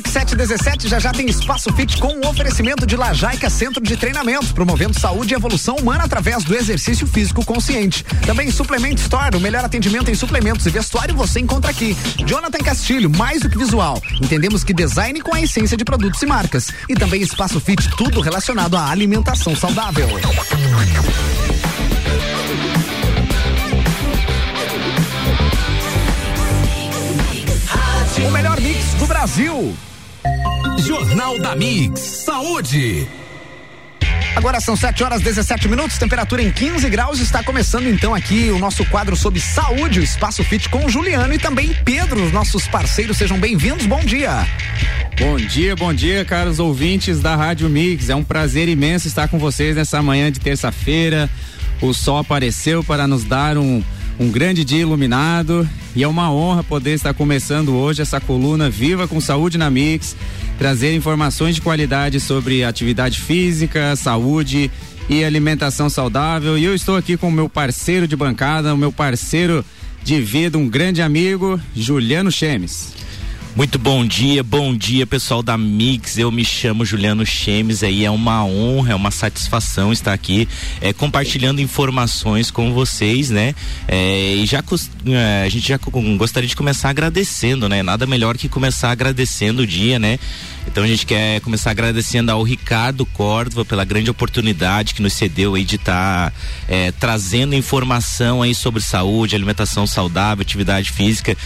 Mix 717 já já tem Espaço Fit com o oferecimento de Lajaica Centro de Treinamento, promovendo saúde e evolução humana através do exercício físico consciente. Também Suplement Store, o melhor atendimento em suplementos e vestuário você encontra aqui. Jonathan Castilho, mais do que visual. Entendemos que design com a essência de produtos e marcas. E também Espaço Fit, tudo relacionado à alimentação saudável. O melhor mix do Brasil. Jornal da Mix. Saúde. Agora são 7 horas 17 minutos, temperatura em 15 graus. Está começando então aqui o nosso quadro sobre saúde, o Espaço Fit com Juliano e também Pedro, os nossos parceiros. Sejam bem-vindos. Bom dia. Bom dia, bom dia, caros ouvintes da Rádio Mix. É um prazer imenso estar com vocês nessa manhã de terça-feira. O sol apareceu para nos dar um um grande dia iluminado e é uma honra poder estar começando hoje essa coluna Viva com Saúde na Mix, trazer informações de qualidade sobre atividade física, saúde e alimentação saudável. E eu estou aqui com o meu parceiro de bancada, o meu parceiro de vida, um grande amigo, Juliano Chemes. Muito bom dia, bom dia pessoal da Mix. Eu me chamo Juliano Chemes aí é uma honra, é uma satisfação estar aqui é, compartilhando informações com vocês, né? É, e já é, a gente já gostaria de começar agradecendo, né? Nada melhor que começar agradecendo o dia, né? Então a gente quer começar agradecendo ao Ricardo Córdova pela grande oportunidade que nos cedeu aí de estar tá, é, trazendo informação aí sobre saúde, alimentação saudável, atividade física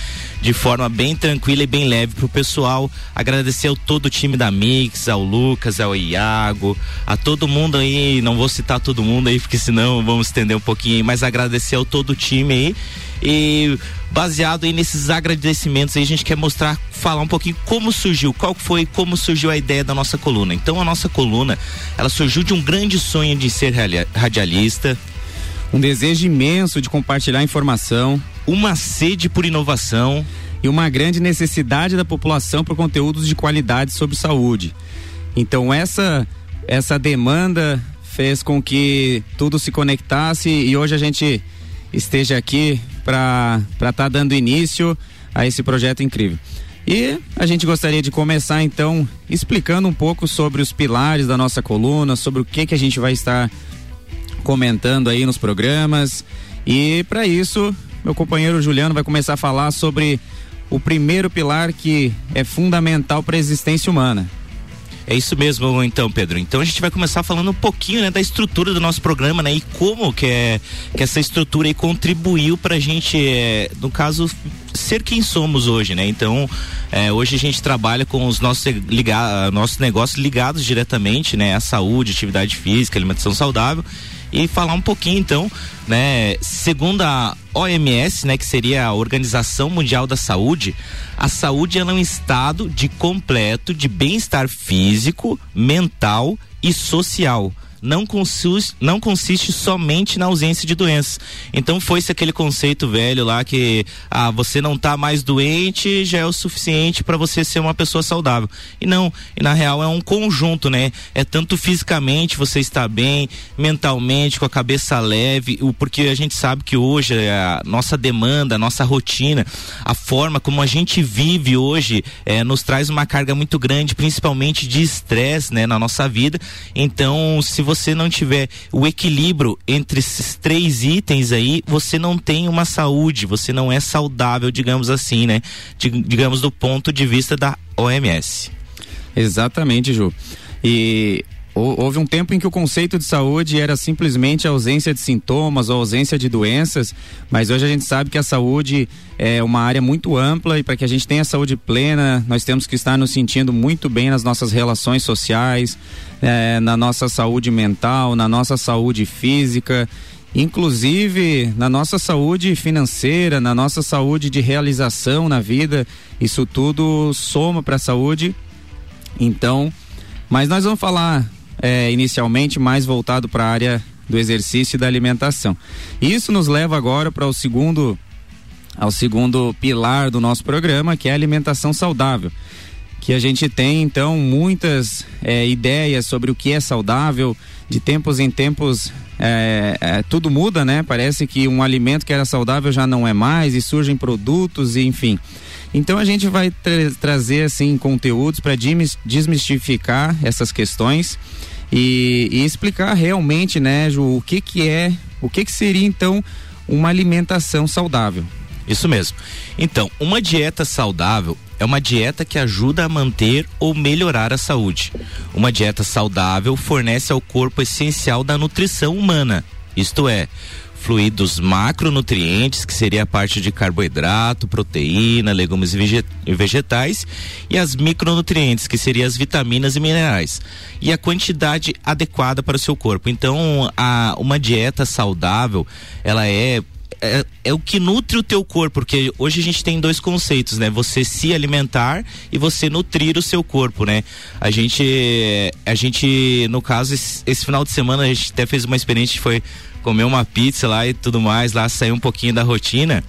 de forma bem tranquila e bem leve pro pessoal. Agradecer ao todo o time da Mix, ao Lucas, ao Iago, a todo mundo aí, não vou citar todo mundo aí, porque senão vamos estender um pouquinho aí, mas agradecer ao todo o time aí. E baseado aí nesses agradecimentos aí, a gente quer mostrar, falar um pouquinho como surgiu, qual foi, como surgiu a ideia da nossa coluna. Então a nossa coluna, ela surgiu de um grande sonho de ser radialista. Um desejo imenso de compartilhar informação, uma sede por inovação e uma grande necessidade da população por conteúdos de qualidade sobre saúde. Então essa essa demanda fez com que tudo se conectasse e hoje a gente esteja aqui para estar tá dando início a esse projeto incrível. E a gente gostaria de começar então explicando um pouco sobre os pilares da nossa coluna, sobre o que que a gente vai estar comentando aí nos programas. E para isso, meu companheiro Juliano vai começar a falar sobre o primeiro pilar que é fundamental para a existência humana. É isso mesmo, então, Pedro. Então a gente vai começar falando um pouquinho, né, da estrutura do nosso programa, né, e como que é que essa estrutura aí contribuiu para a gente, é, no caso, ser quem somos hoje, né? Então, é, hoje a gente trabalha com os nossos ligar, nossos negócios ligados diretamente, né, à saúde, atividade física, alimentação saudável e falar um pouquinho então, né, segundo a OMS, né, que seria a Organização Mundial da Saúde, a saúde é um estado de completo de bem-estar físico, mental e social não consiste, não consiste somente na ausência de doenças. Então foi-se aquele conceito velho lá que ah, você não está mais doente já é o suficiente para você ser uma pessoa saudável. E não, e na real é um conjunto, né? É tanto fisicamente você está bem, mentalmente, com a cabeça leve, porque a gente sabe que hoje é a nossa demanda, a nossa rotina, a forma como a gente vive hoje é, nos traz uma carga muito grande, principalmente de estresse, né, na nossa vida. Então, se você você não tiver o equilíbrio entre esses três itens aí, você não tem uma saúde, você não é saudável, digamos assim, né? digamos do ponto de vista da OMS. Exatamente, Ju. E Houve um tempo em que o conceito de saúde era simplesmente a ausência de sintomas ou ausência de doenças, mas hoje a gente sabe que a saúde é uma área muito ampla e para que a gente tenha saúde plena, nós temos que estar nos sentindo muito bem nas nossas relações sociais, é, na nossa saúde mental, na nossa saúde física inclusive na nossa saúde financeira, na nossa saúde de realização na vida, isso tudo soma para a saúde. Então, mas nós vamos falar é, inicialmente mais voltado para a área do exercício e da alimentação. Isso nos leva agora para o segundo ao segundo pilar do nosso programa, que é a alimentação saudável. Que a gente tem então muitas é, ideias sobre o que é saudável, de tempos em tempos é, é, tudo muda, né? Parece que um alimento que era saudável já não é mais e surgem produtos e enfim. Então a gente vai tra trazer assim conteúdos para desmistificar essas questões e, e, explicar realmente, né, Ju, o que que é, o que que seria então uma alimentação saudável. Isso mesmo. Então, uma dieta saudável é uma dieta que ajuda a manter ou melhorar a saúde. Uma dieta saudável fornece ao corpo essencial da nutrição humana, isto é, fluidos macronutrientes, que seria a parte de carboidrato, proteína, legumes e vegetais, e as micronutrientes, que seriam as vitaminas e minerais, e a quantidade adequada para o seu corpo. Então, a, uma dieta saudável, ela é é, é, o que nutre o teu corpo, porque hoje a gente tem dois conceitos, né? Você se alimentar e você nutrir o seu corpo, né? A gente, a gente, no caso, esse, esse final de semana a gente até fez uma experiência, foi comer uma pizza lá e tudo mais, lá saiu um pouquinho da rotina.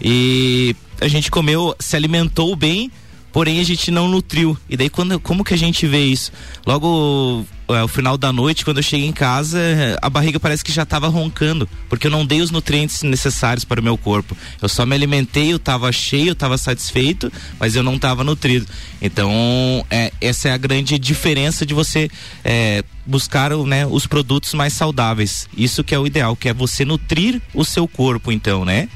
E a gente comeu, se alimentou bem, porém a gente não nutriu. E daí quando, como que a gente vê isso? Logo é, o final da noite, quando eu cheguei em casa, a barriga parece que já estava roncando, porque eu não dei os nutrientes necessários para o meu corpo. Eu só me alimentei, eu estava cheio, eu estava satisfeito, mas eu não estava nutrido. Então, é, essa é a grande diferença de você é, buscar né, os produtos mais saudáveis. Isso que é o ideal, que é você nutrir o seu corpo, então, né?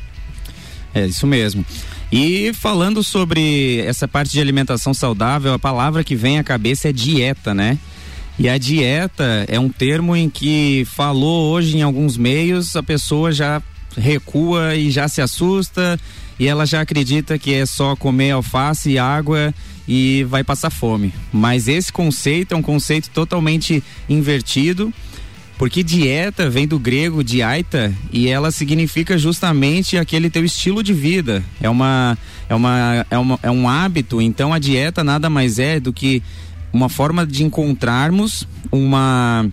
É isso mesmo. E falando sobre essa parte de alimentação saudável, a palavra que vem à cabeça é dieta, né? E a dieta é um termo em que falou hoje em alguns meios, a pessoa já recua e já se assusta e ela já acredita que é só comer alface e água e vai passar fome. Mas esse conceito é um conceito totalmente invertido porque dieta vem do grego diaita e ela significa justamente aquele teu estilo de vida. É uma é uma é, uma, é um hábito, então a dieta nada mais é do que uma forma de encontrarmos uma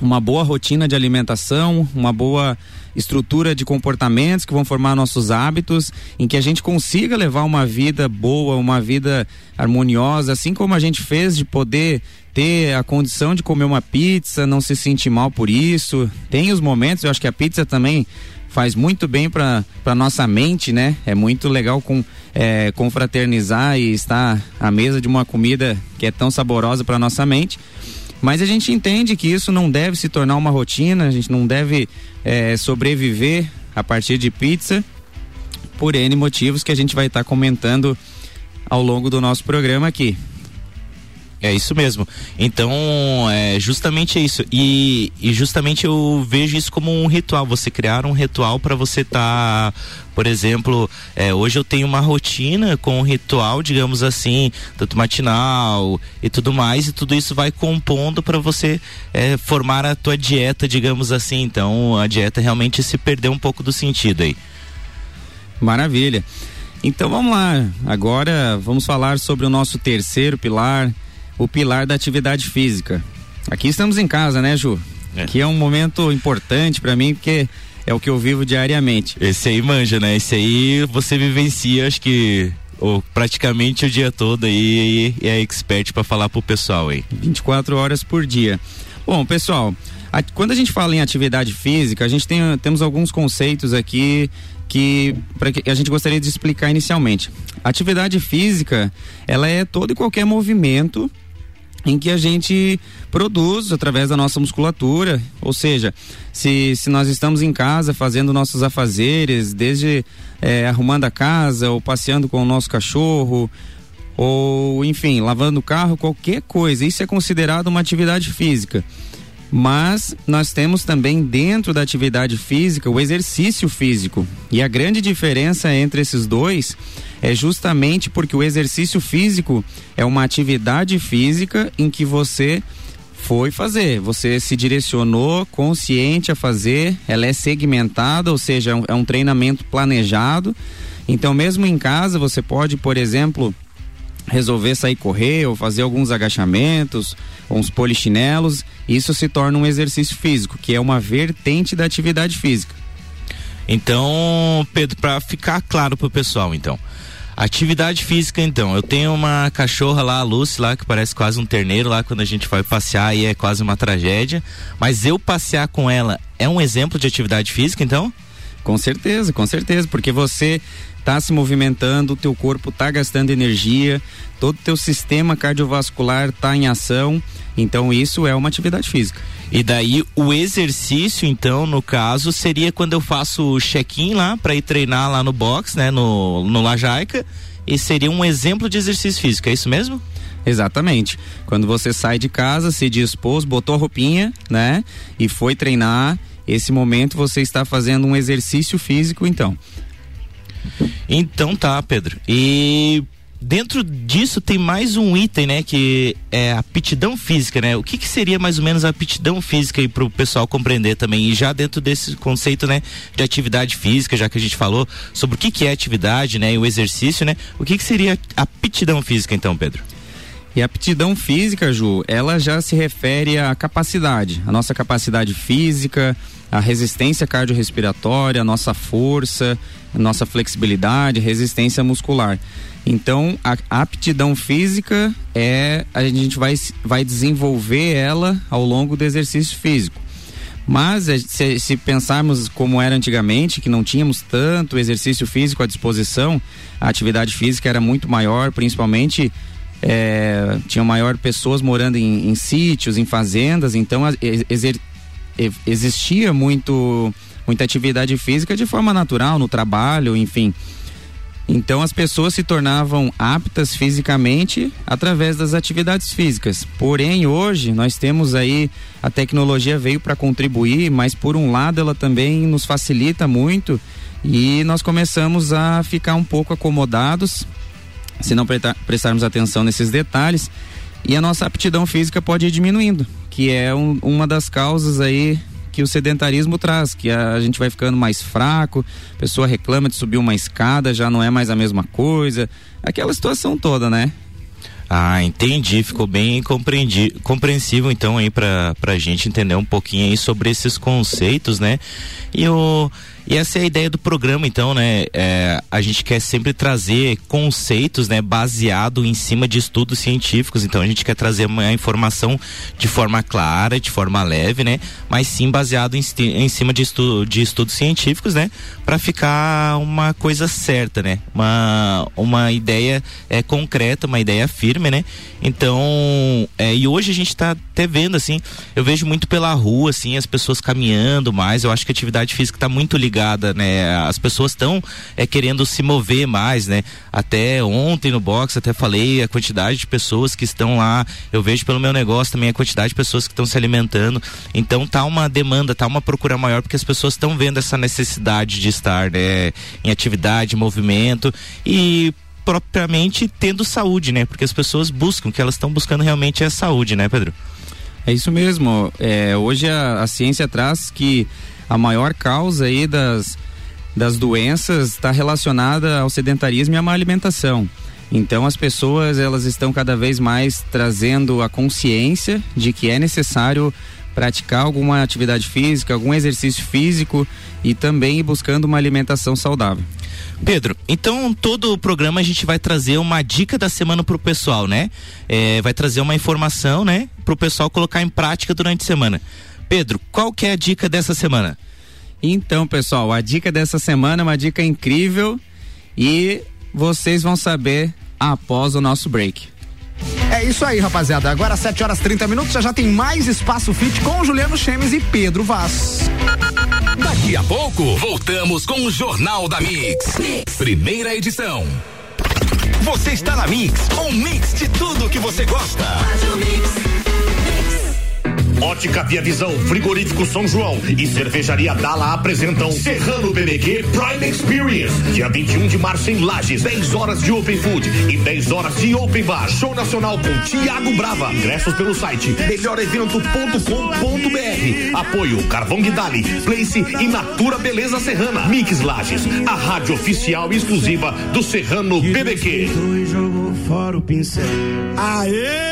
uma boa rotina de alimentação, uma boa estrutura de comportamentos que vão formar nossos hábitos, em que a gente consiga levar uma vida boa, uma vida harmoniosa, assim como a gente fez de poder ter a condição de comer uma pizza, não se sentir mal por isso. Tem os momentos, eu acho que a pizza também faz muito bem para nossa mente, né? É muito legal com é, confraternizar e estar à mesa de uma comida que é tão saborosa para nossa mente. Mas a gente entende que isso não deve se tornar uma rotina, a gente não deve é, sobreviver a partir de pizza por N motivos que a gente vai estar tá comentando ao longo do nosso programa aqui. É isso mesmo. Então, é justamente isso. E, e justamente eu vejo isso como um ritual. Você criar um ritual para você estar, tá, por exemplo, é, hoje eu tenho uma rotina com um ritual, digamos assim, tanto matinal e tudo mais, e tudo isso vai compondo para você é, formar a tua dieta, digamos assim. Então, a dieta realmente se perdeu um pouco do sentido aí. Maravilha. Então vamos lá. Agora vamos falar sobre o nosso terceiro pilar, o pilar da atividade física. Aqui estamos em casa, né, Ju? É. Que é um momento importante para mim, porque é o que eu vivo diariamente. Esse aí manja, né? Esse aí você vivencia, acho que ou praticamente o dia todo aí e é expert para falar pro pessoal aí. 24 horas por dia. Bom, pessoal, a, quando a gente fala em atividade física, a gente tem temos alguns conceitos aqui que, pra que a gente gostaria de explicar inicialmente. atividade física, ela é todo e qualquer movimento em que a gente produz através da nossa musculatura, ou seja, se, se nós estamos em casa fazendo nossos afazeres, desde é, arrumando a casa ou passeando com o nosso cachorro, ou enfim, lavando o carro, qualquer coisa, isso é considerado uma atividade física. Mas nós temos também dentro da atividade física o exercício físico. E a grande diferença entre esses dois é justamente porque o exercício físico é uma atividade física em que você foi fazer, você se direcionou consciente a fazer, ela é segmentada, ou seja, é um, é um treinamento planejado. Então, mesmo em casa, você pode, por exemplo, resolver sair correr ou fazer alguns agachamentos, uns polichinelos, isso se torna um exercício físico, que é uma vertente da atividade física. Então, Pedro, para ficar claro pro pessoal, então, Atividade física, então. Eu tenho uma cachorra lá, a Lucy, lá, que parece quase um terneiro lá quando a gente vai passear e é quase uma tragédia. Mas eu passear com ela é um exemplo de atividade física, então? Com certeza, com certeza, porque você tá se movimentando, o teu corpo tá gastando energia, todo o teu sistema cardiovascular tá em ação. Então isso é uma atividade física. E daí o exercício, então, no caso, seria quando eu faço o check-in lá para ir treinar lá no box, né, no, no Lajaica, e seria um exemplo de exercício físico, é isso mesmo? Exatamente. Quando você sai de casa, se dispôs, botou a roupinha, né? E foi treinar, esse momento você está fazendo um exercício físico, então. Então tá, Pedro. E dentro disso tem mais um item, né? Que é a aptidão física, né? O que, que seria mais ou menos a aptidão física aí para o pessoal compreender também? E já dentro desse conceito, né? De atividade física, já que a gente falou sobre o que, que é atividade, né? E o exercício, né? O que, que seria aptidão física, então, Pedro? E a aptidão física, Ju, ela já se refere à capacidade, a nossa capacidade física, a resistência cardiorrespiratória, a nossa força, a nossa flexibilidade, resistência muscular. Então, a aptidão física é a gente vai, vai desenvolver ela ao longo do exercício físico. Mas eh, se, se, pensarmos como era antigamente, que não tínhamos tanto exercício físico à disposição, a atividade física era muito maior, principalmente é, tinham maior pessoas morando em, em sítios, em fazendas, então exer, existia muito muita atividade física de forma natural no trabalho, enfim. Então as pessoas se tornavam aptas fisicamente através das atividades físicas. Porém, hoje nós temos aí a tecnologia veio para contribuir, mas por um lado ela também nos facilita muito e nós começamos a ficar um pouco acomodados se não prestarmos atenção nesses detalhes e a nossa aptidão física pode ir diminuindo, que é um, uma das causas aí que o sedentarismo traz, que a, gente vai ficando mais fraco, a pessoa reclama de subir uma escada, já não é mais a mesma coisa, aquela situação toda, né? Ah, entendi, ficou bem compreendi, compreensível então aí pra, pra gente entender um pouquinho aí sobre esses conceitos, né? E o e essa é a ideia do programa, então, né? É, a gente quer sempre trazer conceitos, né? Baseado em cima de estudos científicos. Então, a gente quer trazer uma informação de forma clara, de forma leve, né? Mas sim baseado em, em cima de, estu, de estudos científicos, né? Para ficar uma coisa certa, né? Uma, uma ideia é, concreta, uma ideia firme, né? Então, é, e hoje a gente está até vendo, assim, eu vejo muito pela rua, assim, as pessoas caminhando mais. Eu acho que a atividade física está muito ligada ligada, né? As pessoas estão é, querendo se mover mais, né? Até ontem no box até falei a quantidade de pessoas que estão lá. Eu vejo pelo meu negócio também a quantidade de pessoas que estão se alimentando. Então tá uma demanda, tá uma procura maior porque as pessoas estão vendo essa necessidade de estar, né? Em atividade, movimento e propriamente tendo saúde, né? Porque as pessoas buscam, o que elas estão buscando realmente é saúde, né, Pedro? É isso mesmo. É, hoje a, a ciência traz que a maior causa aí das, das doenças está relacionada ao sedentarismo e à má alimentação. Então as pessoas elas estão cada vez mais trazendo a consciência de que é necessário praticar alguma atividade física, algum exercício físico e também buscando uma alimentação saudável. Pedro, então todo o programa a gente vai trazer uma dica da semana pro pessoal, né? É, vai trazer uma informação, né? Pro pessoal colocar em prática durante a semana. Pedro, qual que é a dica dessa semana? Então, pessoal, a dica dessa semana é uma dica incrível e vocês vão saber após o nosso break. É isso aí, rapaziada. Agora 7 horas 30 minutos, já já tem mais Espaço Fit com Juliano Chemes e Pedro Vaz. Daqui a pouco, voltamos com o Jornal da mix. mix. Primeira edição. Você está na Mix, um mix de tudo que você gosta. Faz o mix. Ótica Via Visão, Frigorífico São João e Cervejaria Dala apresentam Serrano BBQ Prime Experience. Dia 21 de março em Lages, 10 horas de Open Food e 10 horas de Open Bar. Show nacional com Tiago Brava. Ingressos pelo site melhorevento.com.br. Apoio Carvão Guidali, Place e Natura Beleza Serrana. Mix Lages, a rádio oficial exclusiva do Serrano BBQ. Jogou fora o pincel. Aê!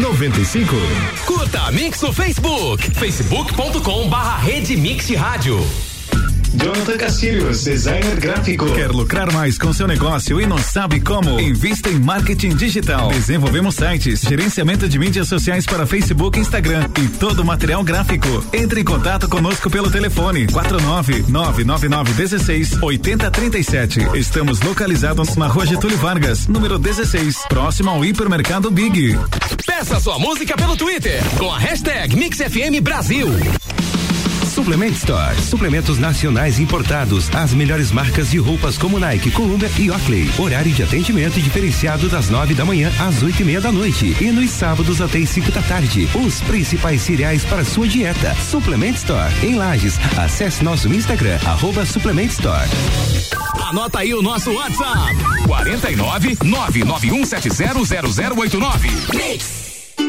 95. Curta Mix no Facebook, facebook.com barra Rede Mix Rádio. Jonathan Castilhos, designer gráfico. Quer lucrar mais com seu negócio e não sabe como? Invista em marketing digital. Desenvolvemos sites, gerenciamento de mídias sociais para Facebook Instagram e todo o material gráfico. Entre em contato conosco pelo telefone 4999916 8037. Estamos localizados na Rua Getúlio Vargas, número 16, próximo ao hipermercado Big. Peça sua música pelo Twitter com a hashtag MixFM Brasil. Suplement Store. Suplementos nacionais importados. As melhores marcas de roupas como Nike, Columbia e Oakley. Horário de atendimento diferenciado das nove da manhã às oito e meia da noite. E nos sábados até as cinco da tarde. Os principais cereais para sua dieta. Suplement Store. Em Lages. Acesse nosso Instagram, arroba Suplement Store. Anota aí o nosso WhatsApp: 49 991700089. Mix.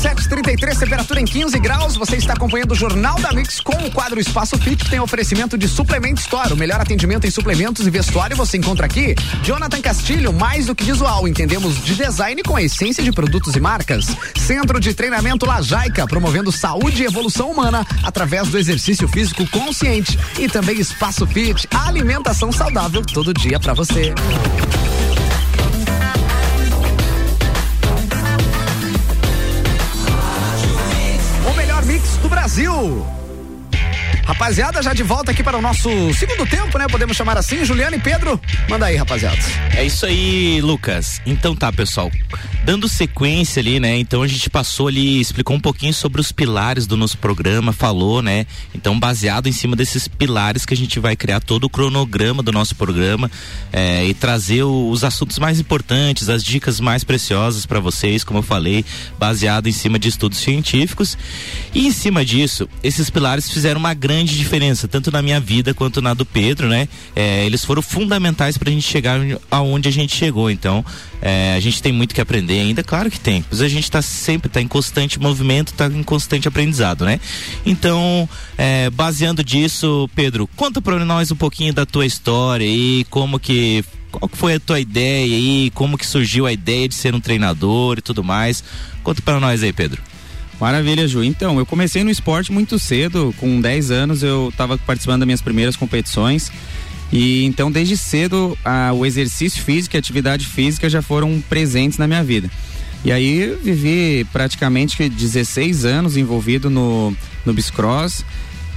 Mix 733, temperatura em 15 graus. Você está acompanhando o Jornal da Mix com o quadro Espaço Fit, que tem oferecimento de Suplement Store. O melhor atendimento em suplementos e vestuário você encontra aqui. Jonathan Castilho, mais do que visual, entendemos de design com a essência de produtos e marcas. Centro de Treinamento Lajaica, promovendo saúde e evolução humana através do exercício físico consciente. E também Espaço Fit, alimentação saudável todo dia para você. Do Brasil. Rapaziada, já de volta aqui para o nosso segundo tempo, né? Podemos chamar assim. Juliano e Pedro, manda aí, rapaziada. É isso aí, Lucas. Então tá, pessoal. Dando sequência ali, né? Então a gente passou ali, explicou um pouquinho sobre os pilares do nosso programa, falou, né? Então, baseado em cima desses pilares que a gente vai criar todo o cronograma do nosso programa é, e trazer o, os assuntos mais importantes, as dicas mais preciosas para vocês, como eu falei, baseado em cima de estudos científicos. E em cima disso, esses pilares fizeram uma grande grande diferença, tanto na minha vida quanto na do Pedro, né? É, eles foram fundamentais para a gente chegar aonde a gente chegou. Então, é, a gente tem muito que aprender ainda, claro que tem. Mas a gente está sempre tá em constante movimento, está em constante aprendizado, né? Então, é, baseando disso, Pedro, conta para nós um pouquinho da tua história e como que qual foi a tua ideia aí, como que surgiu a ideia de ser um treinador e tudo mais. Conta para nós aí, Pedro. Maravilha, Ju. Então, eu comecei no esporte muito cedo, com 10 anos eu estava participando das minhas primeiras competições. E então, desde cedo, a, o exercício físico e a atividade física já foram presentes na minha vida. E aí, vivi praticamente 16 anos envolvido no, no Biscross.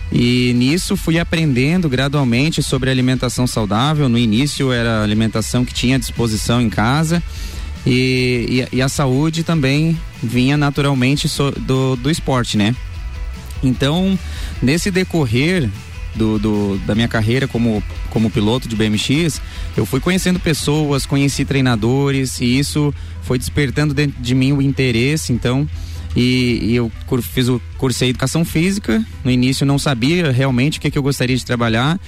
E nisso fui aprendendo gradualmente sobre alimentação saudável. No início era alimentação que tinha à disposição em casa. E, e, e a saúde também vinha naturalmente so, do, do esporte, né? Então, nesse decorrer do, do, da minha carreira como, como piloto de BMX, eu fui conhecendo pessoas, conheci treinadores e isso foi despertando dentro de mim o interesse, então. E, e eu fiz o cursei educação física. No início não sabia realmente o que, que eu gostaria de trabalhar.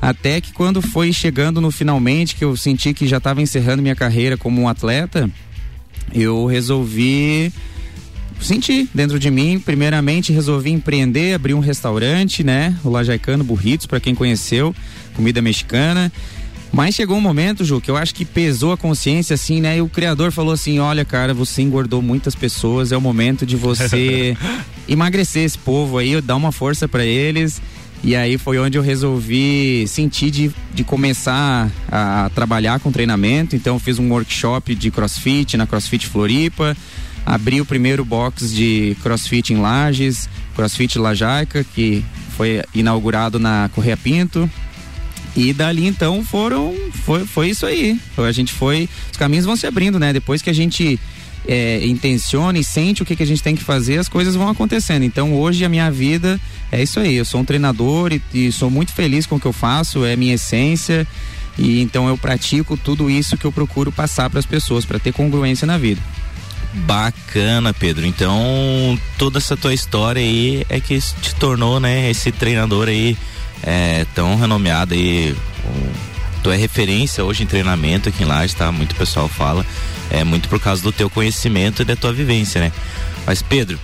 Até que quando foi chegando no finalmente, que eu senti que já estava encerrando minha carreira como um atleta, eu resolvi senti dentro de mim, primeiramente resolvi empreender, abrir um restaurante, né? O Lajaicano Burritos, para quem conheceu, comida mexicana. Mas chegou um momento, Ju, que eu acho que pesou a consciência, assim, né? E o criador falou assim: olha, cara, você engordou muitas pessoas, é o momento de você emagrecer esse povo aí, dar uma força para eles E aí foi onde eu resolvi sentir de, de começar a trabalhar com treinamento. Então fiz um workshop de crossfit na CrossFit Floripa, abri o primeiro box de crossfit em Lages, CrossFit Lajaica, que foi inaugurado na Correia Pinto. E dali então foram. Foi, foi isso aí. A gente foi. Os caminhos vão se abrindo, né? Depois que a gente é, intenciona e sente o que, que a gente tem que fazer, as coisas vão acontecendo. Então hoje a minha vida é isso aí. Eu sou um treinador e, e sou muito feliz com o que eu faço, é minha essência. E então eu pratico tudo isso que eu procuro passar para as pessoas, para ter congruência na vida. Bacana, Pedro. Então, toda essa tua história aí é que te tornou, né, esse treinador aí é, tão renomeado aí. Tu é referência hoje em treinamento aqui em Lages, tá? Muito pessoal fala. É muito por causa do teu conhecimento e da tua vivência, né? Mas, Pedro,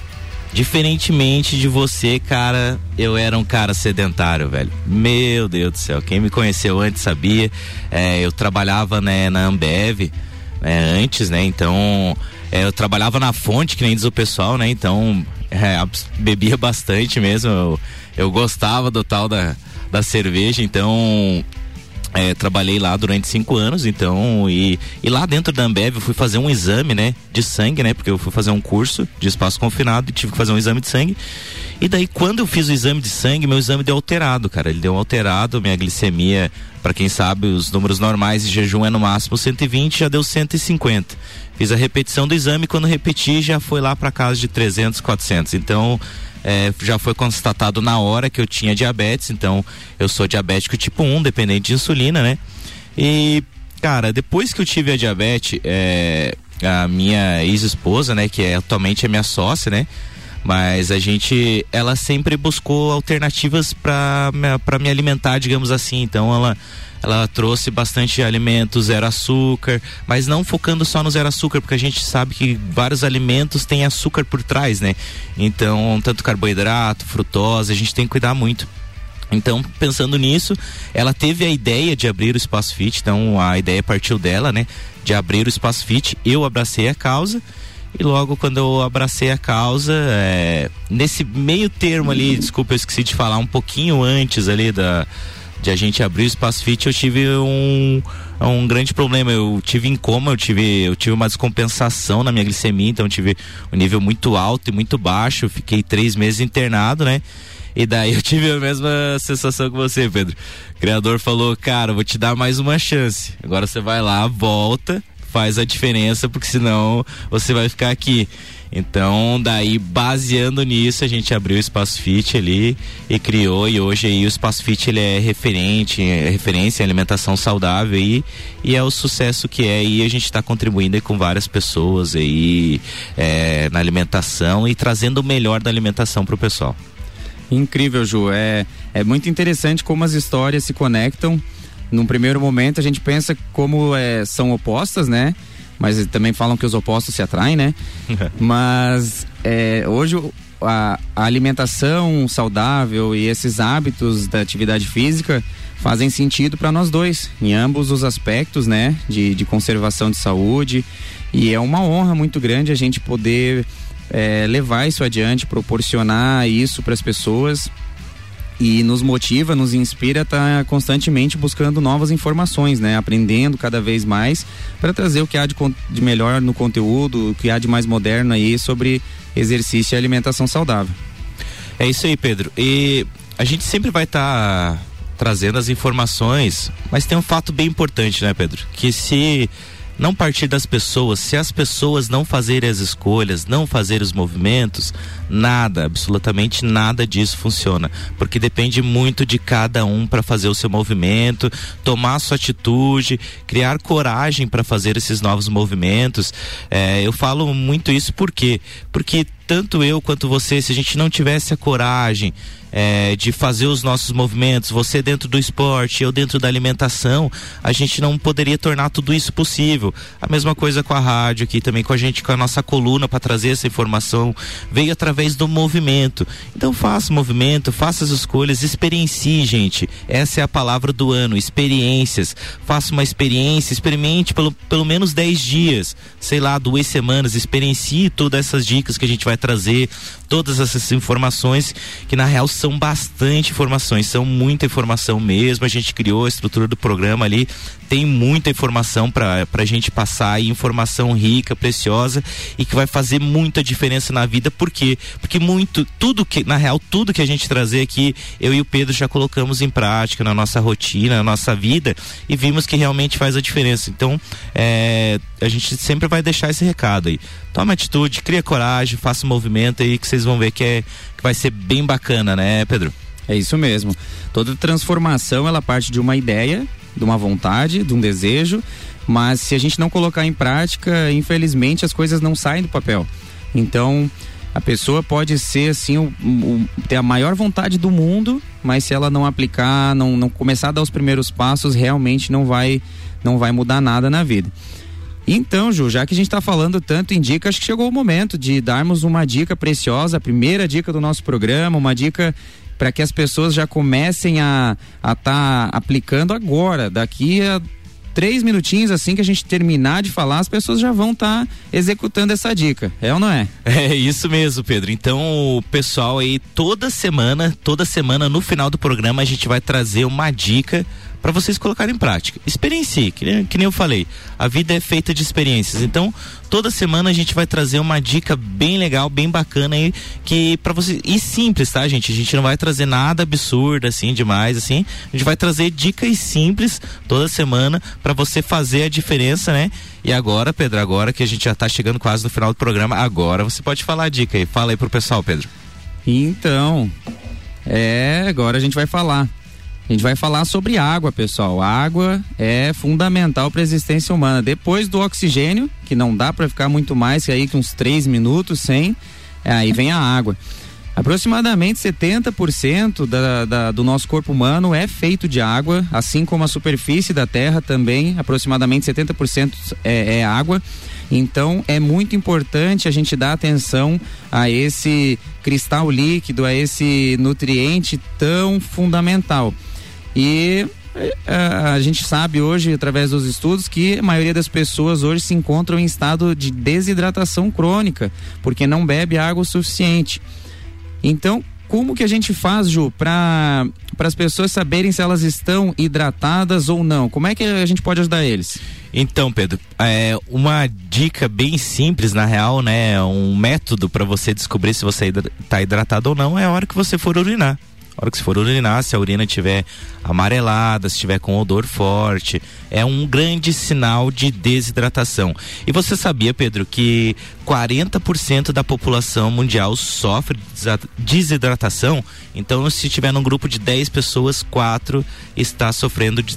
Diferentemente de você, cara, eu era um cara sedentário, velho. Meu Deus do céu. Quem me conheceu antes sabia. É, eu trabalhava né, na Ambev né, antes, né? Então, é, eu trabalhava na fonte, que nem diz o pessoal, né? Então, é, bebia bastante mesmo. Eu, eu gostava do tal da, da cerveja, então é, trabalhei lá durante cinco anos, então, e, e lá dentro da Ambev eu fui fazer um exame, né, de sangue, né, porque eu fui fazer um curso de espaço confinado e tive que fazer um exame de sangue. E daí, quando eu fiz o exame de sangue, meu exame deu alterado, cara. Ele deu alterado, minha glicemia, para quem sabe, os números normais de jejum é no máximo 120, já deu 150. Fiz a repetição do exame, quando repeti, já foi lá para casa de 300, 400. Então, é, já foi constatado na hora que eu tinha diabetes, então eu sou diabético tipo 1, dependente de insulina, né? E, cara, depois que eu tive a diabetes, é, a minha ex-esposa, né, que é atualmente a minha sócia, né? Mas a gente, ela sempre buscou alternativas para me alimentar, digamos assim. Então ela ela trouxe bastante alimentos zero açúcar, mas não focando só no zero açúcar, porque a gente sabe que vários alimentos têm açúcar por trás, né? Então, tanto carboidrato, frutose, a gente tem que cuidar muito. Então, pensando nisso, ela teve a ideia de abrir o Espaço Fit, então a ideia partiu dela, né? De abrir o Espaço Fit, eu abracei a causa e logo quando eu abracei a causa, é, nesse meio termo ali, desculpa, eu esqueci de falar um pouquinho antes ali da, de a gente abrir o Espaço Fit, eu tive um, um grande problema. Eu tive em coma, eu tive, eu tive uma descompensação na minha glicemia, então tive um nível muito alto e muito baixo. fiquei três meses internado, né? E daí eu tive a mesma sensação que você, Pedro. O criador falou, cara, vou te dar mais uma chance. Agora você vai lá, volta, faz a diferença, porque senão você vai ficar aqui. Então, daí, baseando nisso, a gente abriu o Espaço Fit ali e criou, e hoje aí o Espaço Fit ele é referente, é referência em alimentação saudável aí, e é o sucesso que é, e a gente está contribuindo com várias pessoas aí é, na alimentação e trazendo o melhor da alimentação para o pessoal. Incrível, Ju. É, é muito interessante como as histórias se conectam. Num primeiro momento, a gente pensa como é, são opostas, né? mas também falam que os opostos se atraem, né? mas é, hoje a, a, alimentação saudável e esses hábitos da atividade física fazem sentido para nós dois, em ambos os aspectos, né? De, de conservação de saúde. E é uma honra muito grande a gente poder é, levar isso adiante, proporcionar isso para as pessoas e nos motiva, nos inspira a estar tá constantemente buscando novas informações, né? Aprendendo cada vez mais para trazer o que há de, de, melhor no conteúdo, o que há de mais moderno aí sobre exercício e alimentação saudável. É isso aí, Pedro. E a gente sempre vai estar tá trazendo as informações, mas tem um fato bem importante, né, Pedro? Que se não partir das pessoas. Se as pessoas não fazerem as escolhas, não fazerem os movimentos, nada, absolutamente nada disso funciona, porque depende muito de cada um para fazer o seu movimento, tomar sua atitude, criar coragem para fazer esses novos movimentos. É, eu falo muito isso porque porque tanto eu quanto você, se a gente não tivesse a coragem é, de fazer os nossos movimentos, você dentro do esporte, eu dentro da alimentação, a gente não poderia tornar tudo isso possível. A mesma coisa com a rádio aqui também, com a gente, com a nossa coluna para trazer essa informação, veio através do movimento. Então faça movimento, faça as escolhas, experiencie, gente. Essa é a palavra do ano, experiências. Faça uma experiência, experimente pelo, pelo menos 10 dias, sei lá, duas semanas, experiencie todas essas dicas que a gente vai trazer, todas essas informações que na real são são bastante informações, são muita informação mesmo. A gente criou a estrutura do programa ali, tem muita informação para a gente passar informação rica, preciosa e que vai fazer muita diferença na vida. Por quê? Porque muito, tudo que, na real, tudo que a gente trazer aqui, eu e o Pedro já colocamos em prática na nossa rotina, na nossa vida e vimos que realmente faz a diferença. Então, é, a gente sempre vai deixar esse recado aí. Toma atitude, cria coragem, faça um movimento aí que vocês vão ver que, é, que vai ser bem bacana, né, Pedro? É isso mesmo. Toda transformação ela parte de uma ideia, de uma vontade, de um desejo, mas se a gente não colocar em prática, infelizmente as coisas não saem do papel. Então, a pessoa pode ser assim, o, o, ter a maior vontade do mundo, mas se ela não aplicar, não, não começar a dar os primeiros passos, realmente não vai, não vai mudar nada na vida. Então, Ju, já que a gente está falando tanto em dica, acho que chegou o momento de darmos uma dica preciosa, a primeira dica do nosso programa, uma dica para que as pessoas já comecem a estar tá aplicando agora, daqui a três minutinhos assim que a gente terminar de falar, as pessoas já vão estar tá executando essa dica. É ou não é? É isso mesmo, Pedro. Então, pessoal aí toda semana, toda semana no final do programa a gente vai trazer uma dica para vocês colocarem em prática. Experiencie, que nem, que nem eu falei. A vida é feita de experiências. Então, toda semana a gente vai trazer uma dica bem legal, bem bacana aí, que para vocês. E simples, tá, gente? A gente não vai trazer nada absurdo, assim, demais, assim. A gente vai trazer dicas simples toda semana para você fazer a diferença, né? E agora, Pedro, agora que a gente já tá chegando quase no final do programa, agora você pode falar a dica aí. Fala aí pro pessoal, Pedro. Então, é, agora a gente vai falar. A gente vai falar sobre água, pessoal. A água é fundamental para a existência humana. Depois do oxigênio, que não dá para ficar muito mais que aí que uns três minutos sem, é, aí vem a água. Aproximadamente 70% da, da, do nosso corpo humano é feito de água, assim como a superfície da Terra também, aproximadamente 70% é, é água. Então é muito importante a gente dar atenção a esse cristal líquido, a esse nutriente tão fundamental. E a, é, a gente sabe hoje, através dos estudos, que a maioria das pessoas hoje se encontram em estado de desidratação crônica, porque não bebe água o suficiente. Então, como que a gente faz, Ju, para as pessoas saberem se elas estão hidratadas ou não? Como é que a gente pode ajudar eles? Então, Pedro, é uma dica bem simples, na real, né? Um método para você descobrir se você está hidratado ou não é a hora que você for urinar. A hora que você for urinar, se a urina estiver amarelada, se estiver com odor forte, é um grande sinal de desidratação. E você sabia, Pedro, que 40% da população mundial sofre desidratação? Então, se tiver num grupo de 10 pessoas, 4 está sofrendo de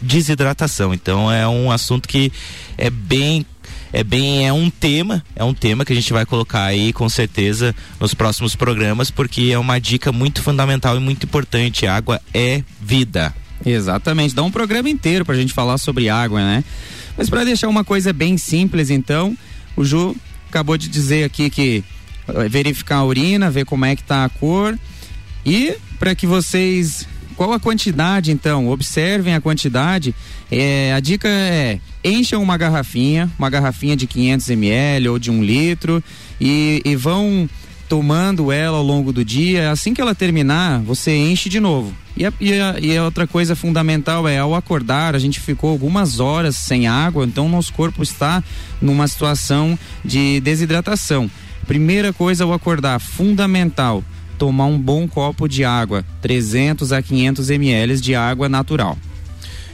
desidratação. Então, é um assunto que é bem é bem é um tema, é um tema que a gente vai colocar aí com certeza nos próximos programas, porque é uma dica muito fundamental e muito importante. Água é vida. Exatamente, dá um programa inteiro pra gente falar sobre água, né? Mas para deixar uma coisa bem simples, então, o Ju acabou de dizer aqui que eh, verificar a urina, ver como é que tá a cor e para que vocês qual a quantidade então? Observem a quantidade. É, a dica é encham uma garrafinha, uma garrafinha de 500 ml ou de um litro e, e vão tomando ela ao longo do dia. Assim que ela terminar, você enche de novo. E a, e, a, e a, outra coisa fundamental é ao acordar, a gente ficou algumas horas sem água, então nosso corpo está numa situação de desidratação. Primeira coisa ao acordar, fundamental, tomar um bom copo de água, 300 a 500 ml de água natural.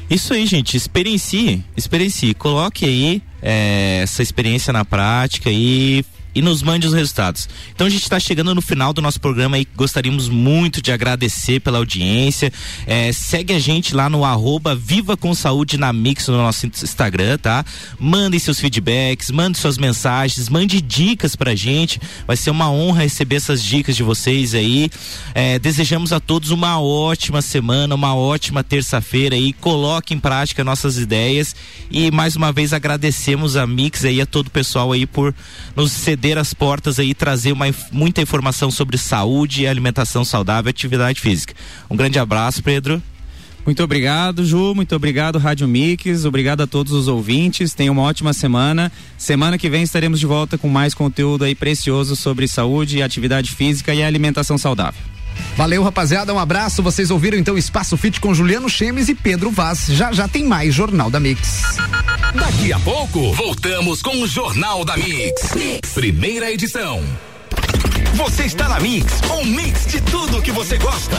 Isso aí, gente, experiencie, experiencie, coloque aí é, essa experiência na prática e e nos mande os resultados. Então a gente está chegando no final do nosso programa e gostaríamos muito de agradecer pela audiência. É, segue a gente lá no arroba Viva com Saúde na Mix no nosso Instagram, tá? Mandem seus feedbacks, mande suas mensagens, mande dicas pra gente. Vai ser uma honra receber essas dicas de vocês aí. É, desejamos a todos uma ótima semana, uma ótima terça-feira aí. Coloque em prática nossas ideias e mais uma vez agradecemos a Mix aí a todo o pessoal aí por nos ceder ceder as portas aí trazer uma, muita informação sobre saúde, alimentação saudável e atividade física. Um grande abraço, Pedro. Muito obrigado, Ju. Muito obrigado, Rádio Mix. Obrigado a todos os ouvintes. Tenham uma ótima semana. Semana que vem estaremos de volta com mais conteúdo aí precioso sobre saúde, atividade física e alimentação saudável. Valeu, rapaziada. Um abraço. Vocês ouviram então Espaço Fit com Juliano Chemes e Pedro Vaz. Já já tem mais Jornal da Mix. Daqui a pouco, voltamos com o Jornal da mix. mix. Primeira edição. Você está na Mix, um mix de tudo que você gosta.